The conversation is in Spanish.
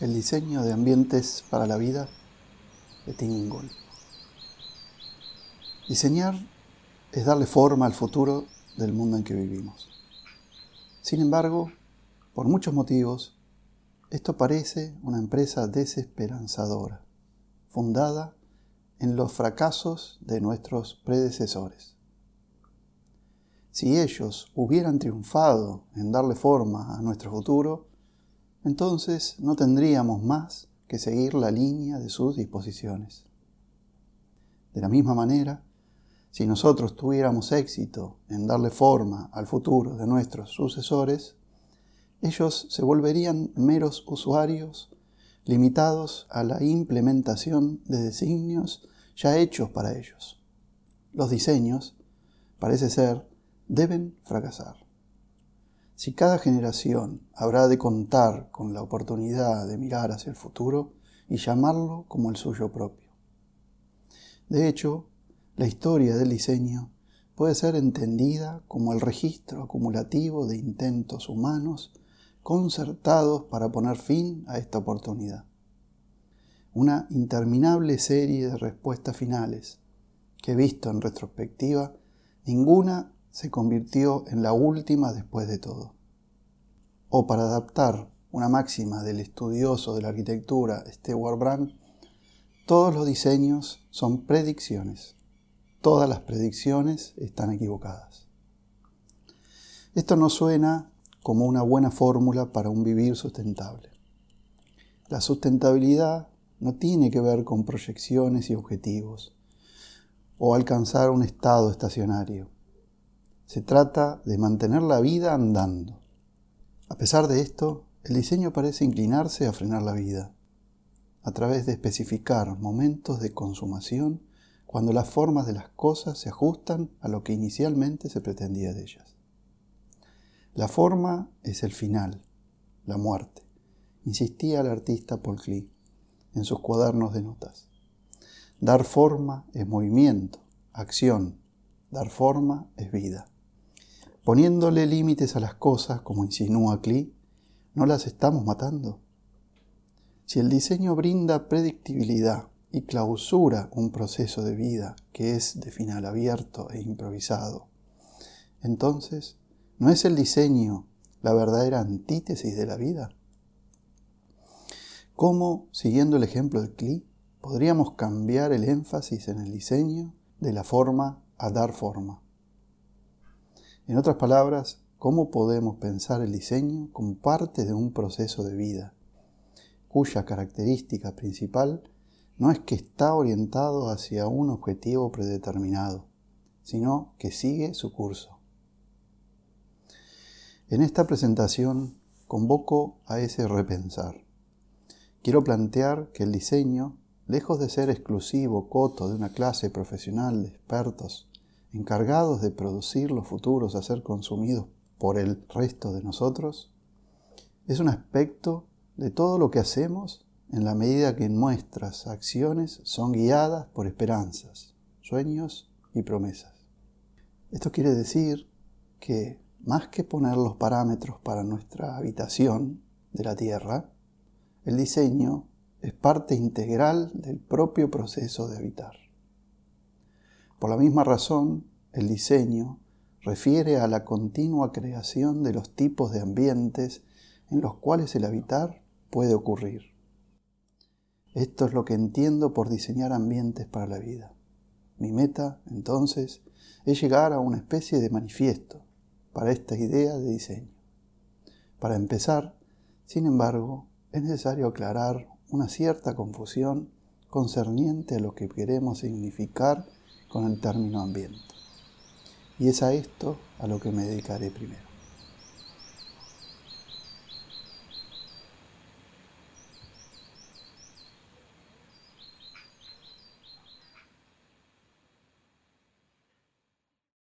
El diseño de ambientes para la vida de Tingol. Diseñar es darle forma al futuro del mundo en que vivimos. Sin embargo, por muchos motivos, esto parece una empresa desesperanzadora, fundada en los fracasos de nuestros predecesores. Si ellos hubieran triunfado en darle forma a nuestro futuro, entonces no tendríamos más que seguir la línea de sus disposiciones. De la misma manera, si nosotros tuviéramos éxito en darle forma al futuro de nuestros sucesores, ellos se volverían meros usuarios limitados a la implementación de designios ya hechos para ellos. Los diseños, parece ser, deben fracasar. Si cada generación habrá de contar con la oportunidad de mirar hacia el futuro y llamarlo como el suyo propio. De hecho, la historia del diseño puede ser entendida como el registro acumulativo de intentos humanos concertados para poner fin a esta oportunidad. Una interminable serie de respuestas finales que, visto en retrospectiva, ninguna se convirtió en la última después de todo. O para adaptar una máxima del estudioso de la arquitectura Stewart Brand, todos los diseños son predicciones. Todas las predicciones están equivocadas. Esto no suena como una buena fórmula para un vivir sustentable. La sustentabilidad no tiene que ver con proyecciones y objetivos o alcanzar un estado estacionario. Se trata de mantener la vida andando. A pesar de esto, el diseño parece inclinarse a frenar la vida, a través de especificar momentos de consumación cuando las formas de las cosas se ajustan a lo que inicialmente se pretendía de ellas. La forma es el final, la muerte, insistía el artista Paul Klee en sus cuadernos de notas. Dar forma es movimiento, acción, dar forma es vida. Poniéndole límites a las cosas, como insinúa Klee, ¿no las estamos matando? Si el diseño brinda predictibilidad y clausura un proceso de vida que es de final abierto e improvisado, entonces, ¿no es el diseño la verdadera antítesis de la vida? ¿Cómo, siguiendo el ejemplo de Klee, podríamos cambiar el énfasis en el diseño de la forma a dar forma? En otras palabras, ¿cómo podemos pensar el diseño como parte de un proceso de vida, cuya característica principal no es que está orientado hacia un objetivo predeterminado, sino que sigue su curso? En esta presentación convoco a ese repensar. Quiero plantear que el diseño, lejos de ser exclusivo coto de una clase profesional de expertos encargados de producir los futuros a ser consumidos por el resto de nosotros, es un aspecto de todo lo que hacemos en la medida que nuestras acciones son guiadas por esperanzas, sueños y promesas. Esto quiere decir que, más que poner los parámetros para nuestra habitación de la Tierra, el diseño es parte integral del propio proceso de habitar. Por la misma razón, el diseño refiere a la continua creación de los tipos de ambientes en los cuales el habitar puede ocurrir. Esto es lo que entiendo por diseñar ambientes para la vida. Mi meta, entonces, es llegar a una especie de manifiesto para esta idea de diseño. Para empezar, sin embargo, es necesario aclarar una cierta confusión concerniente a lo que queremos significar con el término ambiente. Y es a esto a lo que me dedicaré primero.